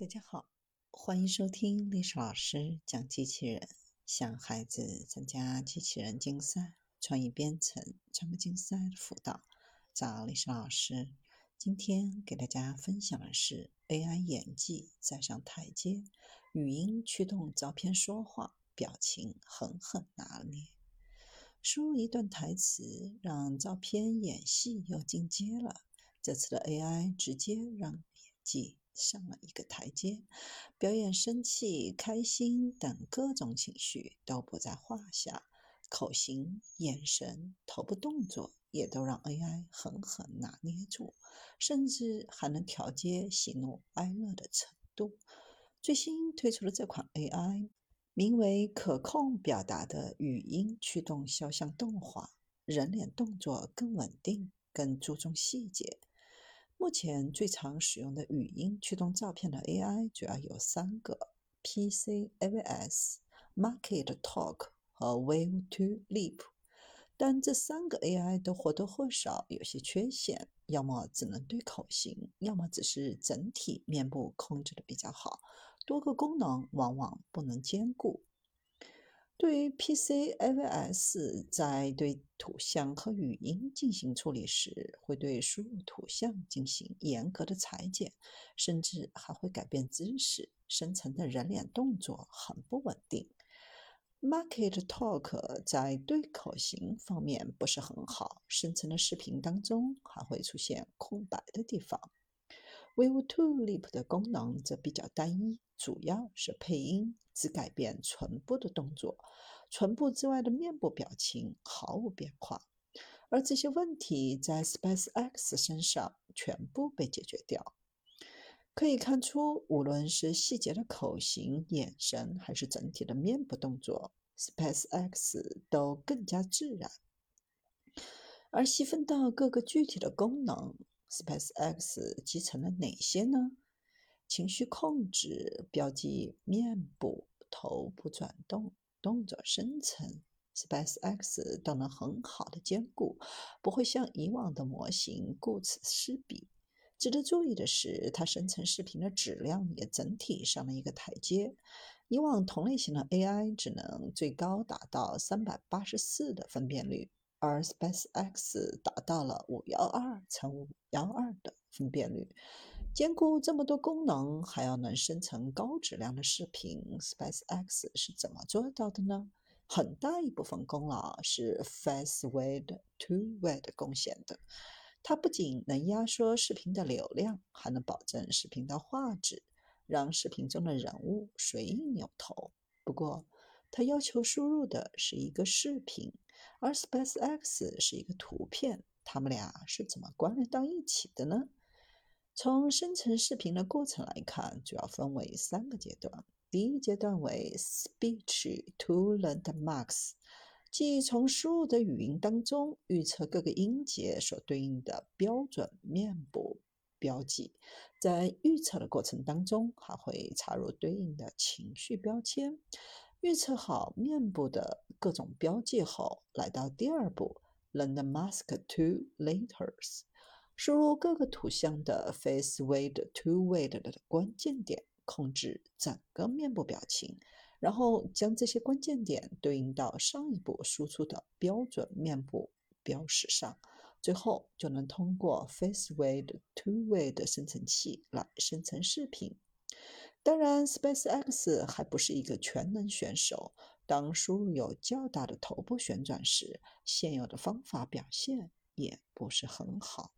大家好，欢迎收听历史老师讲机器人，向孩子参加机器人竞赛、创意编程、创客竞赛的辅导，找历史老师。今天给大家分享的是 AI 演技再上台阶，语音驱动照片说话，表情狠狠拿捏。输入一段台词，让照片演戏又进阶了。这次的 AI 直接让演技。上了一个台阶，表演生气、开心等各种情绪都不在话下，口型、眼神、头部动作也都让 AI 狠狠拿捏住，甚至还能调节喜怒哀乐的程度。最新推出的这款 AI 名为“可控表达”的语音驱动肖像动画，人脸动作更稳定，更注重细节。目前最常使用的语音驱动照片的 AI 主要有三个：PC AVS、Market Talk 和 Wave to Leap。但这三个 AI 都或多或少有些缺陷，要么只能对口型，要么只是整体面部控制的比较好，多个功能往往不能兼顾。对于 PC AVS，在对图像和语音进行处理时，会对输入图像进行严格的裁剪，甚至还会改变姿势，生成的人脸动作很不稳定。Market Talk 在对口型方面不是很好，生成的视频当中还会出现空白的地方。Wave to Leap 的功能则比较单一，主要是配音。只改变唇部的动作，唇部之外的面部表情毫无变化，而这些问题在 SpaceX 身上全部被解决掉。可以看出，无论是细节的口型、眼神，还是整体的面部动作，SpaceX 都更加自然。而细分到各个具体的功能，SpaceX 集成了哪些呢？情绪控制、标记面部。头部转动、动作生成，SpaceX 都能很好的兼顾，不会像以往的模型顾此失彼。值得注意的是，它生成视频的质量也整体上了一个台阶。以往同类型的 AI 只能最高达到三百八十四的分辨率，而 SpaceX 达到了五幺二乘五幺二的分辨率。兼顾这么多功能，还要能生成高质量的视频，SpaceX 是怎么做到的呢？很大一部分功劳是 face wide to Way 的贡献的。它不仅能压缩视频的流量，还能保证视频的画质，让视频中的人物随意扭头。不过，它要求输入的是一个视频，而 SpaceX 是一个图片，它们俩是怎么关联到一起的呢？从生成视频的过程来看，主要分为三个阶段。第一阶段为 Speech to Landmarks，即从输入的语音当中预测各个音节所对应的标准面部标记。在预测的过程当中，还会插入对应的情绪标签。预测好面部的各种标记后，来到第二步，learn mask to Letters。输入各个图像的 face weight to weight 的关键点，控制整个面部表情，然后将这些关键点对应到上一步输出的标准面部标识上，最后就能通过 face weight to weight 生成器来生成视频。当然，SpaceX 还不是一个全能选手，当输入有较大的头部旋转时，现有的方法表现也不是很好。